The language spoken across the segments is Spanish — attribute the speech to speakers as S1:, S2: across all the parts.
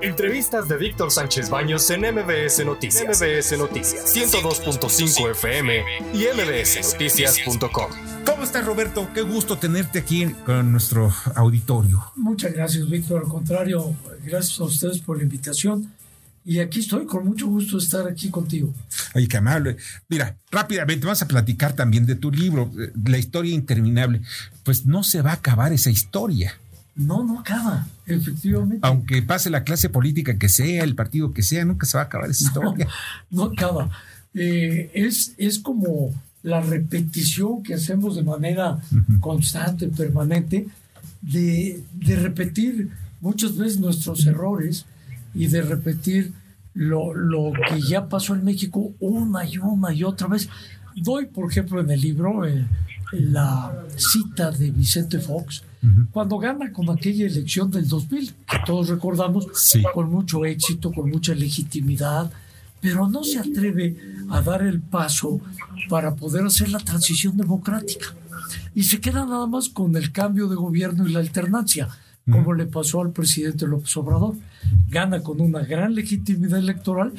S1: Entrevistas de Víctor Sánchez Baños en MBS Noticias. MBS Noticias 102.5 FM y mbsnoticias.com.
S2: ¿Cómo estás, Roberto? Qué gusto tenerte aquí con nuestro auditorio.
S3: Muchas gracias, Víctor. Al contrario, gracias a ustedes por la invitación. Y aquí estoy, con mucho gusto estar aquí contigo.
S2: Ay, qué amable. Mira, rápidamente vamos a platicar también de tu libro, La historia interminable. Pues no se va a acabar esa historia.
S3: No, no acaba, efectivamente.
S2: Aunque pase la clase política que sea, el partido que sea, nunca se va a acabar esa historia.
S3: No, acaba. Eh, es, es como la repetición que hacemos de manera constante, permanente, de, de, repetir muchas veces nuestros errores y de repetir lo, lo, que ya pasó en México una y una y otra vez. Doy, por ejemplo, en el libro eh, la cita de Vicente Fox, cuando gana con aquella elección del 2000, que todos recordamos, con mucho éxito, con mucha legitimidad, pero no se atreve a dar el paso para poder hacer la transición democrática. Y se queda nada más con el cambio de gobierno y la alternancia, como le pasó al presidente López Obrador. Gana con una gran legitimidad electoral,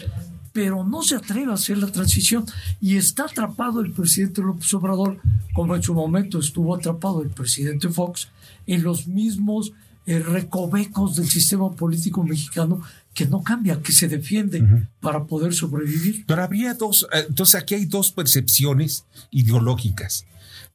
S3: pero no se atreve a hacer la transición y está atrapado el presidente López Obrador, como en su momento estuvo atrapado el presidente Fox, en los mismos eh, recovecos del sistema político mexicano que no cambia, que se defiende para poder sobrevivir.
S2: Pero había dos, eh, entonces aquí hay dos percepciones ideológicas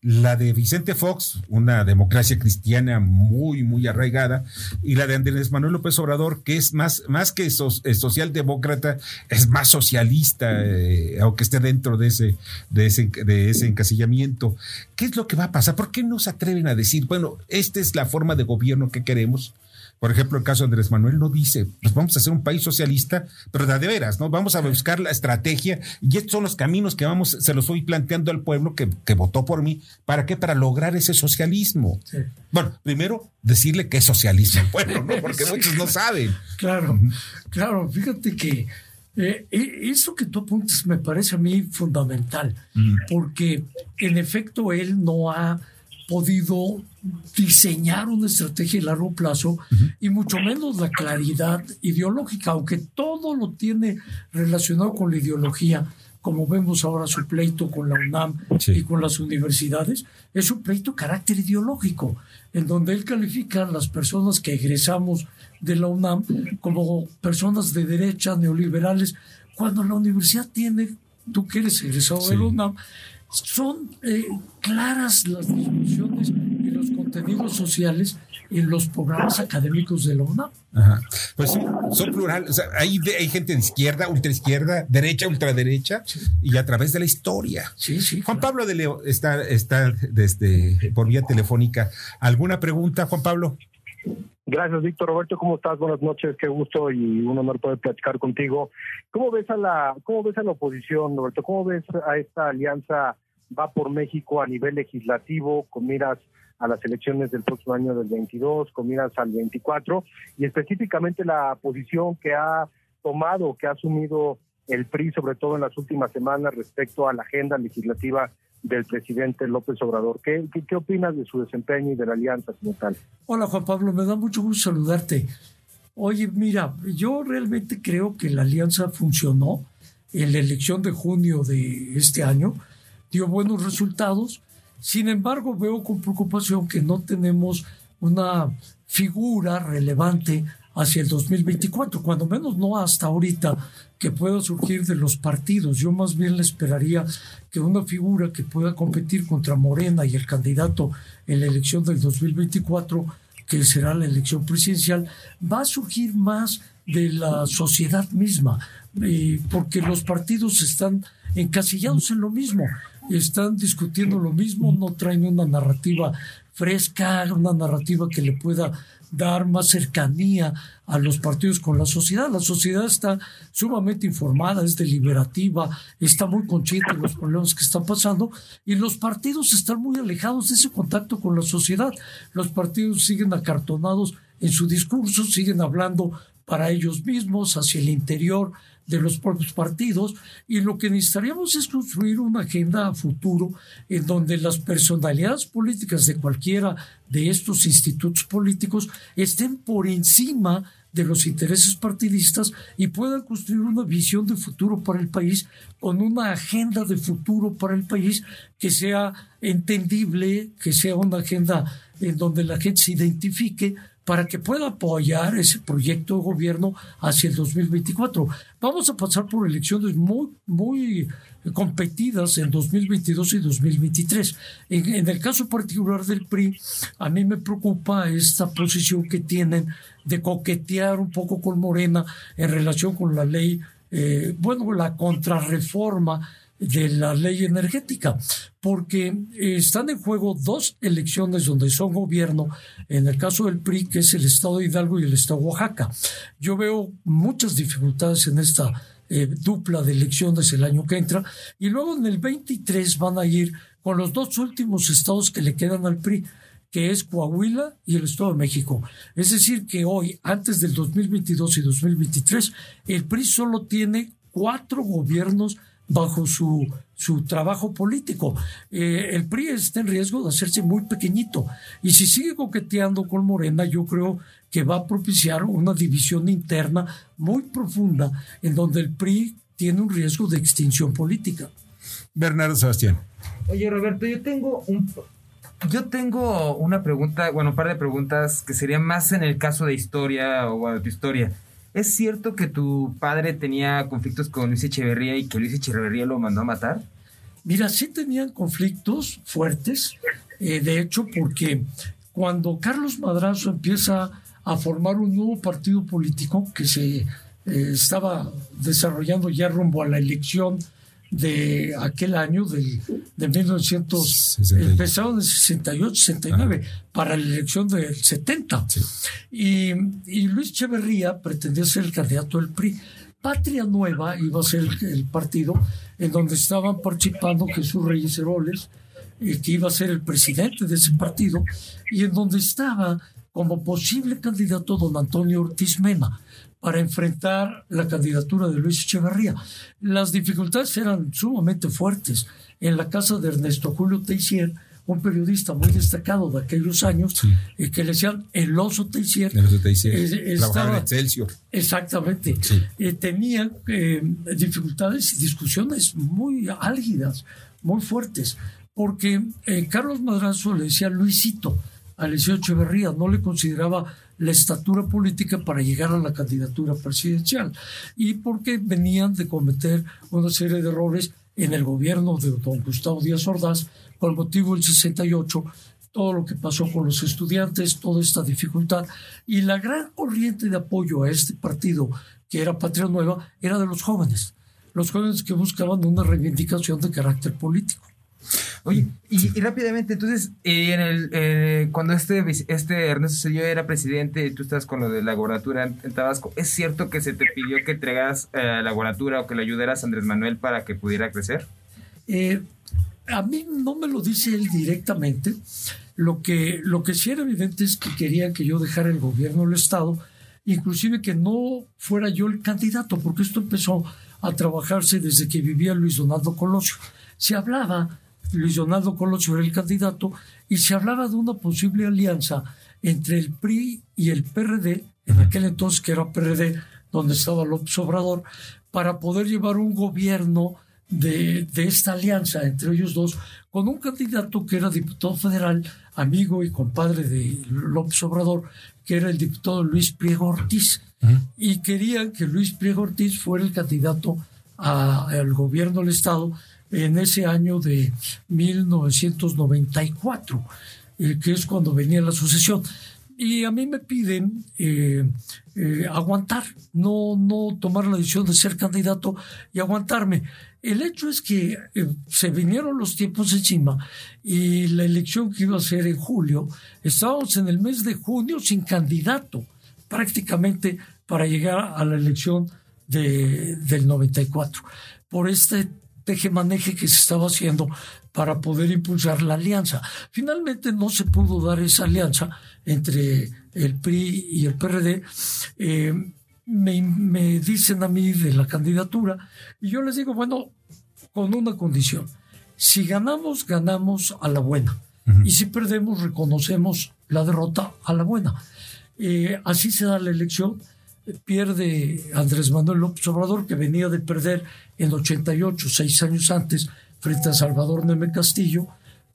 S2: la de Vicente Fox, una democracia cristiana muy, muy arraigada, y la de Andrés Manuel López Obrador, que es más, más que socialdemócrata, es más socialista, eh, aunque esté dentro de ese, de, ese, de ese encasillamiento. ¿Qué es lo que va a pasar? ¿Por qué no se atreven a decir, bueno, esta es la forma de gobierno que queremos? Por ejemplo, el caso de Andrés Manuel no dice, pues vamos a hacer un país socialista, pero de veras, ¿no? Vamos a buscar la estrategia y estos son los caminos que vamos, se los voy planteando al pueblo que, votó por mí. ¿Para qué? Para lograr ese socialismo. Bueno, primero decirle que es socialismo el pueblo, ¿no? Porque muchos no saben.
S3: Claro, claro, fíjate que eh, e, eso que tú apuntas me parece a mí fundamental, porque en efecto él no ha podido diseñar una estrategia de largo plazo y mucho menos la claridad ideológica, aunque todo lo tiene relacionado con la ideología, como vemos ahora su pleito con la UNAM y con las universidades, es un pleito de carácter ideológico, en donde él califica a las personas que egresamos de la UNAM como personas de derecha, neoliberales, cuando la universidad tiene, tú que eres egresado de la UNAM, son eh, claras las discusiones y los contenidos sociales en los programas académicos de la UNAM.
S2: Pues sí, son plurales. hay, hay, gente de izquierda, ultraizquierda, derecha, ultraderecha, y a través de la historia.
S3: Sí, sí.
S2: Juan Pablo de Leo está, está desde, por vía telefónica. ¿Alguna pregunta, Juan Pablo?
S4: Gracias, Víctor. Roberto, ¿cómo estás? Buenas noches, qué gusto y un honor poder platicar contigo. ¿Cómo ves a la, cómo ves a la oposición, Roberto? ¿Cómo ves a esta alianza va por México a nivel legislativo, con miras a las elecciones del próximo año del 22, con miras al 24, y específicamente la posición que ha tomado, que ha asumido el PRI, sobre todo en las últimas semanas, respecto a la agenda legislativa del presidente López Obrador. ¿Qué, opinas de su desempeño y de la alianza como tal?
S3: Hola Juan Pablo, me da mucho gusto saludarte. Oye, mira, yo realmente creo que la alianza funcionó en la elección de junio de este año dio buenos resultados. Sin embargo, veo con preocupación que no tenemos una figura relevante hacia el 2024, cuando menos no hasta ahorita que pueda surgir de los partidos. Yo más bien le esperaría que una figura que pueda competir contra Morena y el candidato en la elección del 2024, que será la elección presidencial, va a surgir más de la sociedad misma, eh, porque los partidos están encasillados en lo mismo están discutiendo lo mismo, no traen una narrativa fresca, una narrativa que le pueda dar más cercanía a los partidos con la sociedad. La sociedad está sumamente informada, es deliberativa, está muy consciente de los problemas que están pasando y los partidos están muy alejados de ese contacto con la sociedad. Los partidos siguen acartonados en su discurso, siguen hablando para ellos mismos, hacia el interior de los propios partidos y lo que necesitaríamos es construir una agenda a futuro en donde las personalidades políticas de cualquiera de estos institutos políticos estén por encima de los intereses partidistas y puedan construir una visión de futuro para el país con una agenda de futuro para el país que sea entendible, que sea una agenda en donde la gente se identifique para que pueda apoyar ese proyecto de gobierno hacia el 2024. Vamos a pasar por elecciones muy, muy competidas en 2022 y 2023. En, en, el caso particular del PRI, a mí me preocupa esta posición que tienen de coquetear un poco con Morena en relación con la ley, eh, bueno, la contrarreforma de la ley energética, porque están en juego dos elecciones donde son gobierno, en el caso del PRI, que es el Estado de Hidalgo y el Estado de Oaxaca. Yo veo muchas dificultades en esta eh, dupla de elecciones el año que entra, y luego en el 23 van a ir con los dos últimos estados que le quedan al PRI, que es Coahuila y el Estado de México. Es decir, que hoy, antes del 2022 y 2023, el PRI solo tiene cuatro gobiernos bajo su, su trabajo político. Eh, el PRI está en riesgo de hacerse muy pequeñito y si sigue coqueteando con Morena, yo creo que va a propiciar una división interna muy profunda en donde el PRI tiene un riesgo de extinción política.
S2: Bernardo Sebastián.
S5: Oye, Roberto, yo tengo un, yo tengo una pregunta, bueno, un par de preguntas que serían más en el caso de historia o de tu historia. ¿Es cierto que tu padre tenía conflictos con Luis Echeverría y que Luis Echeverría lo mandó a matar?
S3: Mira, sí tenían conflictos fuertes, eh, de hecho, porque cuando Carlos Madrazo empieza a formar un nuevo partido político que se eh, estaba desarrollando ya rumbo a la elección de aquel año, del, de 1900, empezaron en 68, 69, para la elección del 70. Y, y, Luis Echeverría pretendía ser el candidato del PRI. Patria Nueva iba a ser el, partido en donde estaban participando Jesús Reyes Heroles, eh, que iba a ser el presidente de ese partido, y en donde estaba como posible candidato don Antonio Ortiz Mena para enfrentar la candidatura de Luis Echeverría. Las dificultades eran sumamente fuertes. En la casa de Ernesto Julio Teixier, un periodista muy destacado de aquellos años, eh, que le decían el oso Teixier.
S2: El oso Teixier. Eh, estaba, en Excelsior.
S3: Exactamente. Eh, tenía dificultades y discusiones muy álgidas, muy fuertes, porque Carlos Madrazo le decía Luisito a Echeverría, no le consideraba la estatura política para llegar a la candidatura presidencial y porque venían de cometer una serie de errores en el gobierno de don Gustavo Díaz Ordaz con motivo del 68 todo lo que pasó con los estudiantes, toda esta dificultad y la gran corriente de apoyo a este partido que era Patria Nueva era de los jóvenes, los jóvenes que buscaban una reivindicación de carácter político.
S5: Oye, y, rápidamente, entonces, eh, en el, eh, cuando este, este Ernesto Cedillo era presidente y tú estás con lo de la gobernatura en, Tabasco, ¿es cierto que se te pidió que entregas eh, la gobernatura o que le ayudaras a Andrés Manuel para que pudiera crecer?
S3: a mí no me lo dice él directamente. Lo que, lo que sí era evidente es que querían que yo dejara el gobierno del Estado, inclusive que no fuera yo el candidato, porque esto empezó a trabajarse desde que vivía Luis Donaldo Colosio. Se hablaba Luis Donaldo Colosio era el candidato, y se hablaba de una posible alianza entre el PRI y el PRD, en aquel entonces que era PRD, donde estaba López Obrador, para poder llevar un gobierno de, esta alianza entre ellos dos, con un candidato que era diputado federal, amigo y compadre de López Obrador, que era el diputado Luis Priego Ortiz. Y querían que Luis Priego Ortiz fuera el candidato al gobierno del Estado en ese año de 1994, eh, que es cuando venía la sucesión. Y a mí me piden eh, eh, aguantar, no, no tomar la decisión de ser candidato y aguantarme. El hecho es que se vinieron los tiempos encima y la elección que iba a ser en julio, estábamos en el mes de junio sin candidato, prácticamente para llegar a la elección de, del 94. Por este teje-maneje que se estaba haciendo para poder impulsar la alianza. Finalmente no se pudo dar esa alianza entre el PRI y el PRD. Eh, me, me dicen a mí de la candidatura y yo les digo, bueno, con una condición. Si ganamos, ganamos a la buena. Y si perdemos, reconocemos la derrota a la buena. Eh, así se da la elección. Pierde Andrés Manuel López Obrador, que venía de perder en 88, seis años antes, frente a Salvador Neme Castillo,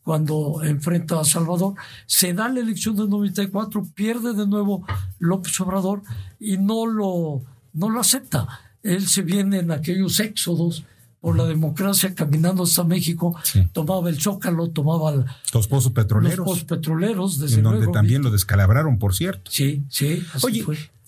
S3: cuando enfrenta a Salvador. Se da la elección de 94, pierde de nuevo López Obrador y no lo, no lo acepta. Él se viene en aquellos éxodos por la democracia caminando hasta México, tomaba el Zócalo, tomaba
S2: los pozos petroleros.
S3: Los pozos petroleros, desde
S2: en donde también lo descalabraron, por cierto.
S3: Sí, sí.
S2: Oye,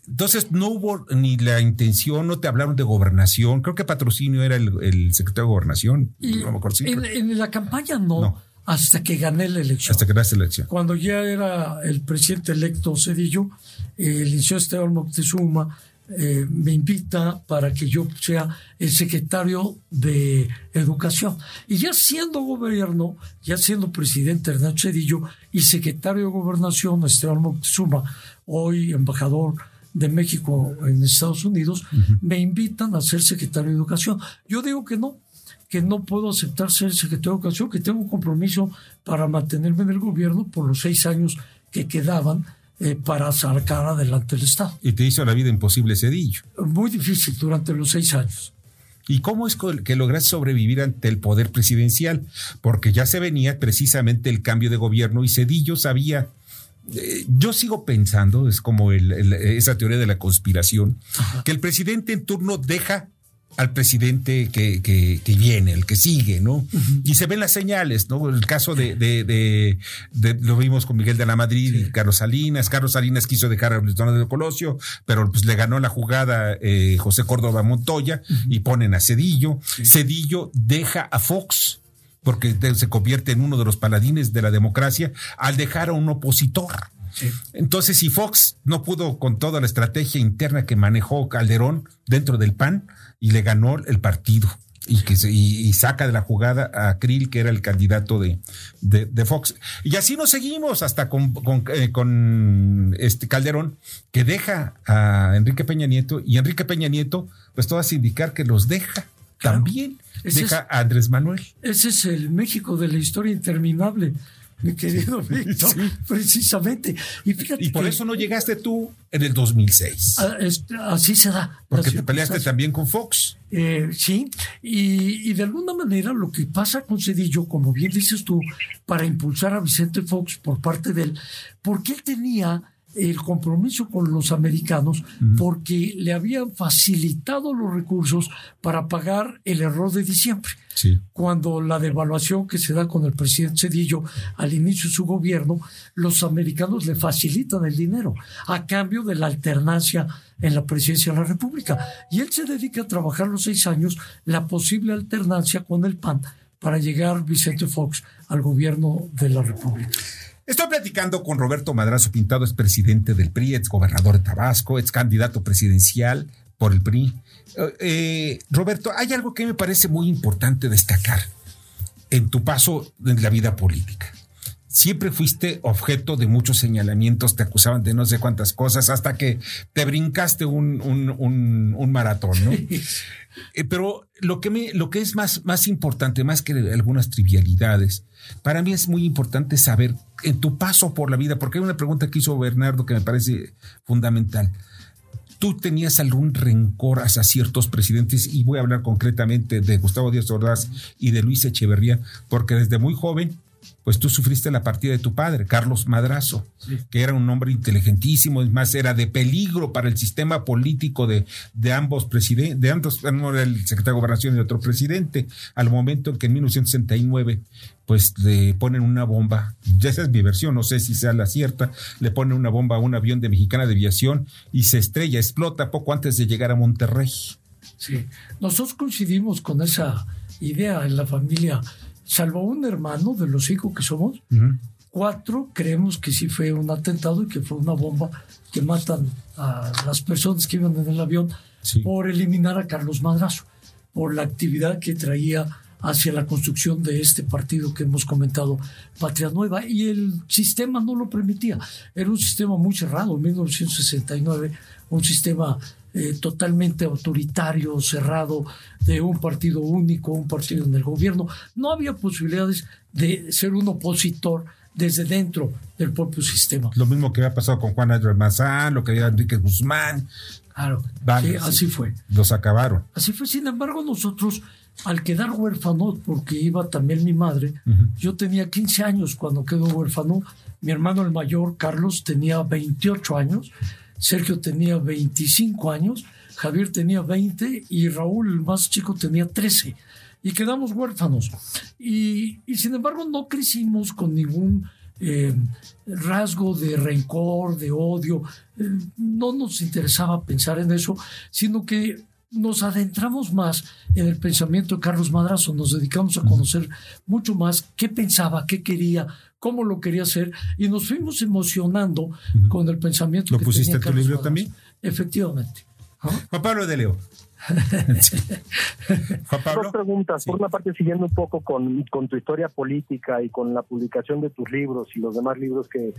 S2: entonces no hubo ni la intención, no te hablaron de gobernación. Creo que patrocinio era el, secretario de gobernación.
S3: en, la campaña no, Hasta que gané la elección.
S2: Hasta que ganaste la elección.
S3: Cuando ya era el presidente electo Cedillo, el inició Esteban Moctezuma, eh, me invita para que yo sea el secretario de Educación. Y ya siendo gobierno, ya siendo presidente Hernán Cedillo y secretario de Gobernación Esteban Moctezuma, hoy embajador de México en Estados Unidos, me invitan a ser secretario de Educación. Yo digo que no, que no puedo aceptar ser secretario de Educación, que tengo un compromiso para mantenerme en el gobierno por los seis años que quedaban eh, para sacar adelante el Estado.
S2: Y te hizo la vida imposible Cedillo.
S3: Muy difícil durante los seis años.
S2: ¿Y cómo es que lograste sobrevivir ante el poder presidencial? Porque ya se venía precisamente el cambio de gobierno y Cedillo sabía yo sigo pensando, es como esa teoría de la conspiración, que el presidente en turno deja al presidente que, que, viene, el que sigue, ¿no? Y se ven las señales, ¿no? El caso de, de, lo vimos con Miguel de la Madrid y Carlos Salinas. Carlos Salinas quiso dejar a Luis Donaldo Colosio, pero pues le ganó la jugada eh, José Córdoba Montoya y ponen a Cedillo. Cedillo deja a Fox porque se convierte en uno de los paladines de la democracia al dejar a un opositor. Entonces, si Fox no pudo con toda la estrategia interna que manejó Calderón dentro del PAN, y le ganó el partido y que se, y, saca de la jugada a Krill, que era el candidato de, de, Fox. Y así nos seguimos hasta con, con, eh, este Calderón, que deja a Enrique Peña Nieto, y Enrique Peña Nieto, pues todo hace indicar que los deja. También deja a Andrés Manuel.
S3: Ese es el México de la historia interminable mi querido Víctor, precisamente. Y, fíjate
S2: y por eso no llegaste tú en el 2006.
S3: Ah, así se da.
S2: Porque te peleaste también con Fox.
S3: Eh, sí, y, y, de alguna manera lo que pasa con Cedillo, como bien dices tú, para impulsar a Vicente Fox por parte de él, porque él tenía el compromiso con los americanos porque le habían facilitado los recursos para pagar el error de diciembre. Cuando la devaluación que se da con el presidente Cedillo al inicio de su gobierno, los americanos le facilitan el dinero a cambio de la alternancia en la presidencia de la República. Y él se dedica a trabajar los seis años la posible alternancia con el PAN para llegar Vicente Fox al gobierno de la República.
S2: Estoy platicando con Roberto Madrazo Pintado, es presidente del PRI, ex gobernador de Tabasco, ex candidato presidencial por el PRI. Eh, eh, Roberto, hay algo que me parece muy importante destacar en tu paso en la vida política. Siempre fuiste objeto de muchos señalamientos, te acusaban de no sé cuántas cosas, hasta que te brincaste un, un maratón, ¿no? Eh, pero lo que, me, lo que es más, más importante, más que algunas trivialidades, para mí es muy importante saber en tu paso por la vida, porque hay una pregunta que hizo Bernardo que me parece fundamental. ¿Tú tenías algún rencor hacia ciertos presidentes? Y voy a hablar concretamente de Gustavo Díaz Ordaz y de Luis Echeverría, porque desde muy joven pues tú sufriste la partida de tu padre, Carlos Madrazo, que era un hombre inteligentísimo, es más, era de peligro para el sistema político de, de ambos presidentes, de ambos, uno era el secretario de Gobernación y otro presidente, al momento en que en 1969 pues le ponen una bomba, ya esa es mi versión, no sé si sea la cierta, le ponen una bomba a un avión de Mexicana de Aviación y se estrella, explota poco antes de llegar a Monterrey.
S3: Sí, nosotros coincidimos con esa idea en la familia salvo un hermano de los cinco que somos, cuatro creemos que sí fue un atentado y que fue una bomba que matan a las personas que iban en el avión por eliminar a Carlos Madrazo, por la actividad que traía hacia la construcción de este partido que hemos comentado, Patria Nueva, y el sistema no lo permitía. Era un sistema muy cerrado, en 1969, un sistema eh, totalmente autoritario, cerrado, de un partido único, un partido en el gobierno. No había posibilidades de ser un opositor desde dentro del propio sistema.
S2: Lo mismo que había pasado con Juan Andrés Mazán, lo que había Enrique Guzmán.
S3: Claro, así fue.
S2: Los acabaron.
S3: Así fue. Sin embargo, nosotros, al quedar huérfanos, porque iba también mi madre, yo tenía 15 años cuando quedó huérfano, mi hermano el mayor, Carlos, tenía 28 años, Sergio tenía 25 años, Javier tenía 20 y Raúl, el más chico, tenía 13. Y quedamos huérfanos. Y, sin embargo no crecimos con ningún eh, rasgo de rencor, de odio. Eh, no nos interesaba pensar en eso, sino que nos adentramos más en el pensamiento de Carlos Madrazo, nos dedicamos a conocer mucho más qué pensaba, qué quería, cómo lo quería hacer y nos fuimos emocionando con el pensamiento.
S2: ¿Lo pusiste en tu libro también?
S3: Efectivamente.
S2: Juan Pablo de Leo.
S4: Dos preguntas. Por una parte, siguiendo un poco con, con, tu historia política y con la publicación de tus libros y los demás libros que,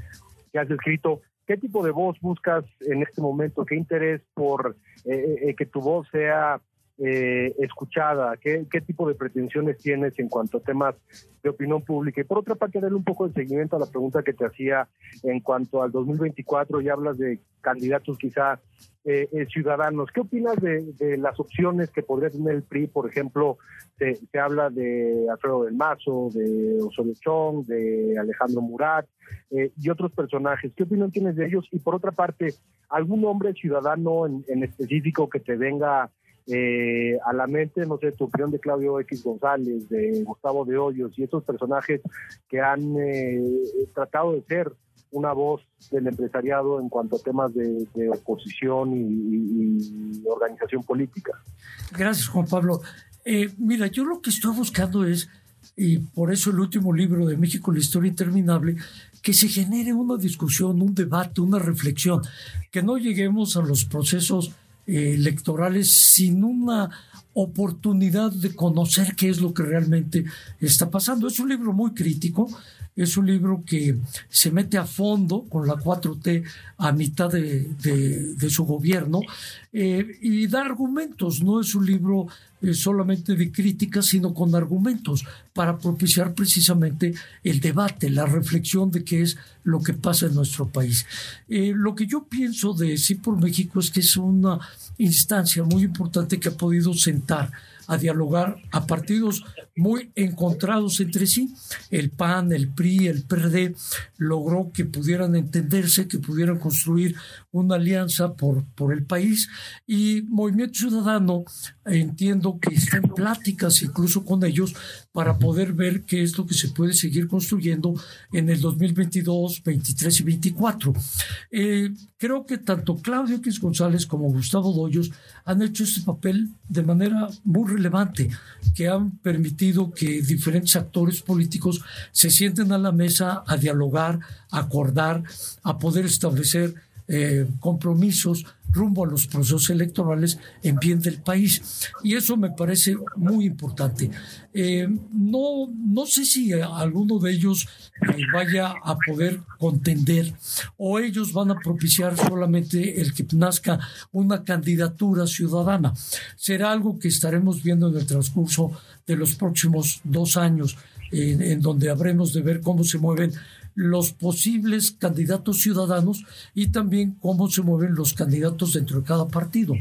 S4: que has escrito, ¿qué tipo de voz buscas en este momento? ¿Qué interés por eh, eh, eh, que tu voz sea eh, escuchada? ¿Qué, ¿Qué tipo de pretensiones tienes en cuanto a temas de opinión pública? Y por otra parte, darle un poco de seguimiento a la pregunta que te hacía en cuanto al 2024 y hablas de candidatos quizá eh, eh, ciudadanos. ¿Qué opinas de, las opciones que podría tener el PRI? Por ejemplo, se, se habla de Alfredo del Mazo, de Osorio Chong, de Alejandro Murat y otros personajes. ¿Qué opinión tienes de ellos? Y por otra parte, ¿algún hombre ciudadano en, en específico que te venga eh, a la mente, no sé, tu opinión de Claudio X González, de Gustavo de Hoyos y estos personajes que han eh, tratado de ser una voz del empresariado en cuanto a temas de, oposición y, organización política.
S3: Gracias, Juan Pablo. Eh, mira, yo lo que estoy buscando es, y por eso el último libro de México, la historia interminable, que se genere una discusión, un debate, una reflexión, que no lleguemos a los procesos electorales sin una oportunidad de conocer qué es lo que realmente está pasando. Es un libro muy crítico, es un libro que se mete a fondo con la 4T a mitad de, su gobierno eh, y da argumentos, no es un libro eh, solamente de crítica, sino con argumentos para propiciar precisamente el debate, la reflexión de qué es lo que pasa en nuestro país. Eh, lo que yo pienso de Sí por México es que es una instancia muy importante que ha podido sentar a dialogar a partidos muy encontrados entre sí. El PAN, el PRI, el PRD logró que pudieran entenderse, que pudieran construir una alianza por, por el país y Movimiento Ciudadano entiendo que está en pláticas incluso con ellos para poder ver qué es lo que se puede seguir construyendo en el 2022, 23 y 24. Eh, creo que tanto Claudio X González como Gustavo Doyos han hecho este papel de manera muy relevante, que han permitido que diferentes actores políticos se sienten a la mesa a dialogar, a acordar, a poder establecer eh, compromisos rumbo a los procesos electorales en bien del país. Y eso me parece muy importante. Eh, no, no sé si alguno de ellos vaya a poder contender o ellos van a propiciar solamente el que nazca una candidatura ciudadana. Será algo que estaremos viendo en el transcurso de los próximos dos años, en donde habremos de ver cómo se mueven los posibles candidatos ciudadanos y también cómo se mueven los candidatos dentro de cada partido.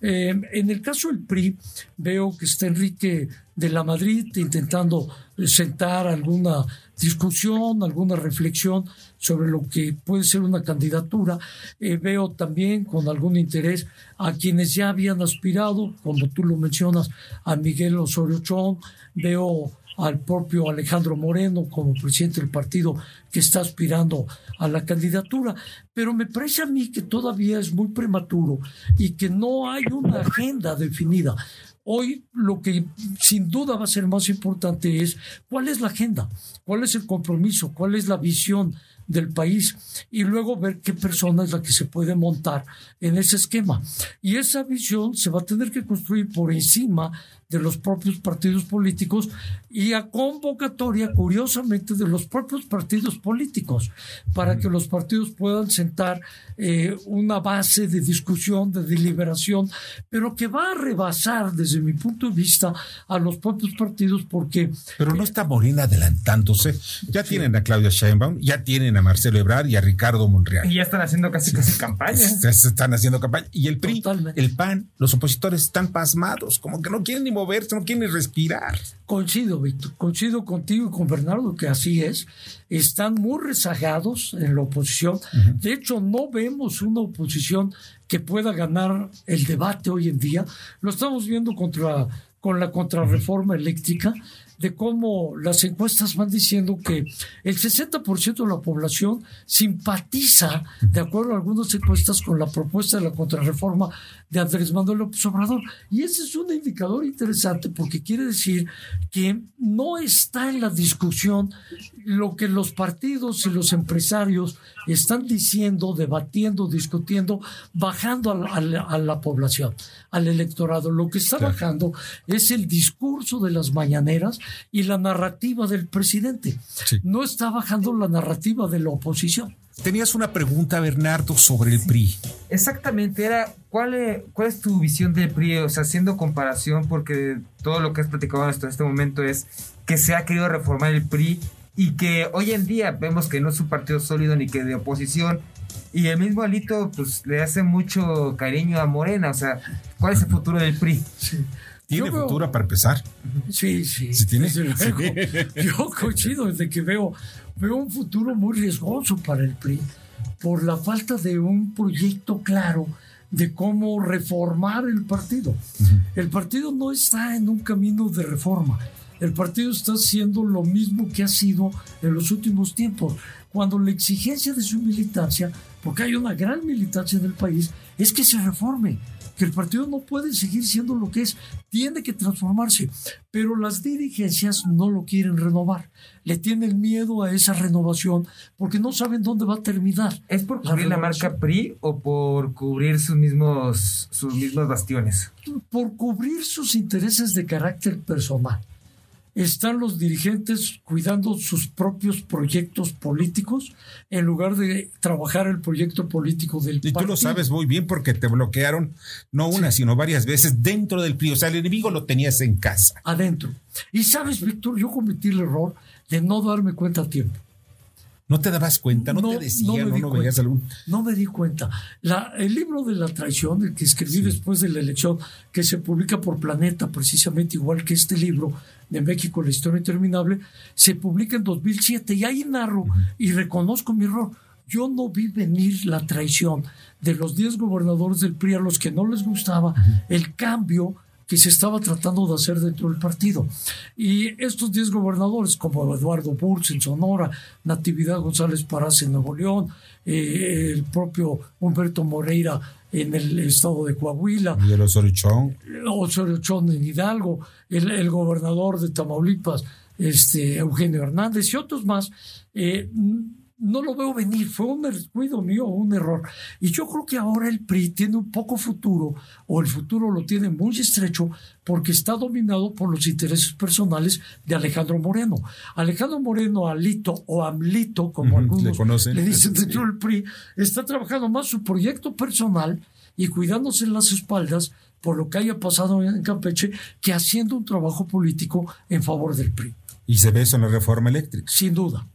S3: Eh, en el caso del PRI, veo que está Enrique de la Madrid intentando sentar alguna discusión, alguna reflexión sobre lo que puede ser una candidatura. Eh, veo también con algún interés a quienes ya habían aspirado, como tú lo mencionas, a Miguel Osorio Chong, veo al propio Alejandro Moreno como presidente del partido que está aspirando a la candidatura. Pero me parece a mí que todavía es muy prematuro y que no hay una agenda definida. Hoy lo que sin duda va a ser más importante es cuál es la agenda, cuál es el compromiso, cuál es la visión del país y luego ver qué persona es la que se puede montar en ese esquema. Y esa visión se va a tener que construir por encima de los propios partidos políticos y a convocatoria, curiosamente, de los propios partidos políticos, para que los partidos puedan sentar eh, una base de discusión, de deliberación, pero que va a rebasar, desde mi punto de vista, a los propios partidos, porque...
S2: Pero no está Molina adelantándose. Ya tienen a Claudia Sheinbaum, ya tienen a Marcelo Ebrard y a Ricardo Monreal.
S5: Y ya están haciendo casi casi campaña.
S2: Se están haciendo campaña. Y el PRI, el PAN, los opositores están pasmados, como que no quieren ni moverse, no quieren respirar.
S3: Coincido, Víctor, coincido contigo y con Bernardo que así es. Están muy rezagados en la oposición. De hecho, no vemos una oposición que pueda ganar el debate hoy en día. Lo estamos viendo contra, con la contrarreforma eléctrica de cómo las encuestas van diciendo que el 60% de la población simpatiza, de acuerdo a algunas encuestas, con la propuesta de la contrarreforma de Andrés Manuel López Obrador. Y ese es un indicador interesante porque quiere decir que no está en la discusión lo que los partidos y los empresarios están diciendo, debatiendo, discutiendo, bajando a la, población, al electorado. Lo que está bajando es el discurso de las mañaneras y la narrativa del presidente. No está bajando la narrativa de la oposición.
S2: Tenías una pregunta, Bernardo, sobre el PRI.
S5: Exactamente, era ¿cuál es, cuál es tu visión del PRI? O sea, haciendo comparación, porque todo lo que has platicado hasta este momento es que se ha querido reformar el PRI y que hoy en día vemos que no es un partido sólido ni que de oposición. Y el mismo Alito pues le hace mucho cariño a Morena. O sea, ¿cuál es el futuro del PRI?
S2: ¿Tiene futuro para empezar?
S3: Sí, sí.
S2: ¿Sí tiene?
S3: Yo coincido desde que veo, veo un futuro muy riesgoso para el PRI por la falta de un proyecto claro de cómo reformar el partido. El partido no está en un camino de reforma el partido está haciendo lo mismo que ha sido en los últimos tiempos, cuando la exigencia de su militancia, porque hay una gran militancia en el país, es que se reforme, que el partido no puede seguir siendo lo que es, tiene que transformarse, pero las dirigencias no lo quieren renovar, le tienen miedo a esa renovación porque no saben dónde va a terminar.
S5: ¿Es por cubrir la, marca PRI o por cubrir sus mismos, sus mismos bastiones?
S3: Por cubrir sus intereses de carácter personal están los dirigentes cuidando sus propios proyectos políticos en lugar de trabajar el proyecto político del
S2: y tú lo sabes muy bien porque te bloquearon no una, sino varias veces dentro del PRI. O sea, el enemigo lo tenías en casa.
S3: Adentro. Y sabes, Víctor, yo cometí el error de no darme cuenta a tiempo.
S2: ¿No te dabas cuenta? ¿No, te decían? ¿No, no veías algún...?
S3: No me di cuenta. La, el libro de la traición, el que escribí después de la elección, que se publica por Planeta, precisamente igual que este libro de México, La Historia Interminable, se publica en 2007 y ahí narro y reconozco mi error. Yo no vi venir la traición de los 10 gobernadores del PRI a los que no les gustaba el cambio que se estaba tratando de hacer dentro del partido. Y estos 10 gobernadores, como Eduardo Burz en Sonora, Natividad González Parás en Nuevo León, eh, el propio Humberto Moreira en el estado de Coahuila.
S2: Y el
S3: Osorio Chong en Hidalgo, el, el, gobernador de Tamaulipas, este, Eugenio Hernández y otros más. Eh, no lo veo venir, fue un descuido mío, un error. Y yo creo que ahora el PRI tiene un poco futuro, o el futuro lo tiene muy estrecho, porque está dominado por los intereses personales de Alejandro Moreno. Alejandro Moreno, Alito o Amlito, como algunos le, dicen dentro del PRI, está trabajando más su proyecto personal y cuidándose en las espaldas por lo que haya pasado en Campeche, que haciendo un trabajo político en favor del PRI.
S2: ¿Y se ve eso en la reforma eléctrica?
S3: Sin duda.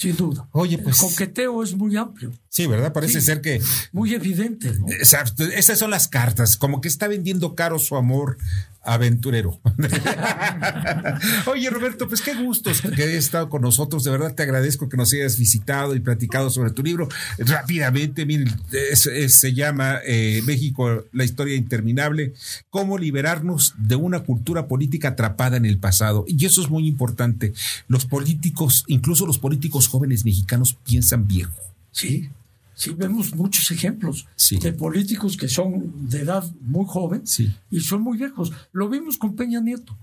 S3: Sin duda.
S2: Oye, pues.
S3: El coqueteo es muy amplio.
S2: Sí, ¿verdad? Parece ser que.
S3: Muy evidente, ¿no?
S2: Esas son las cartas, como que está vendiendo caro su amor aventurero. Oye, Roberto, pues qué gusto que hayas estado con nosotros. De verdad te agradezco que nos hayas visitado y platicado sobre tu libro. Rápidamente, miren, se llama eh, México, la historia interminable, cómo liberarnos de una cultura política atrapada en el pasado. Y eso es muy importante. Los políticos, incluso los políticos jóvenes mexicanos, piensan viejo.
S3: Sí, sí vemos muchos ejemplos de políticos que son de edad muy joven y son muy viejos. Lo vimos con Peña Nieto.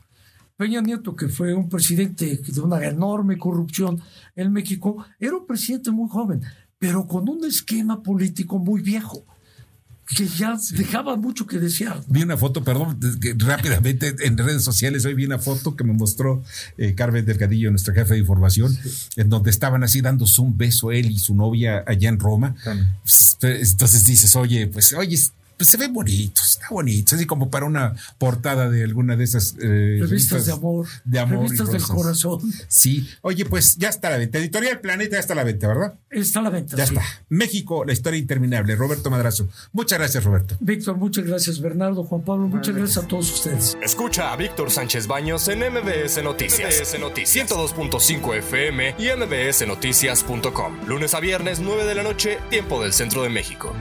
S3: Peña Nieto, que fue un presidente de una enorme corrupción en México, era un presidente muy joven, pero con un esquema político muy viejo que ya dejaba mucho que desear.
S2: Vi una foto, perdón, rápidamente en redes sociales, hoy vi una foto que me mostró eh, Carmen Delgadillo, nuestra jefe de información, en donde estaban así dándose un beso él y su novia allá en Roma. Entonces dices, oye, pues, oye, pues se ve bonito, está bonito, así como para una portada de alguna de esas
S3: eh, revistas, de amor,
S2: de amor
S3: revistas del corazón.
S2: Sí, oye, pues ya está la venta. Editorial Planeta ya está a la venta, ¿verdad?
S3: Está a la venta.
S2: Ya está. México, la historia interminable. Roberto Madrazo. Muchas gracias, Roberto.
S3: Víctor, muchas gracias, Bernardo, Juan Pablo, muchas gracias a todos ustedes.
S1: Escucha a Víctor Sánchez Baños en MBS Noticias. MBS Noticias 102.5 FM y MBSNoticias.com. Lunes a viernes, 9 de la noche, tiempo del centro de México.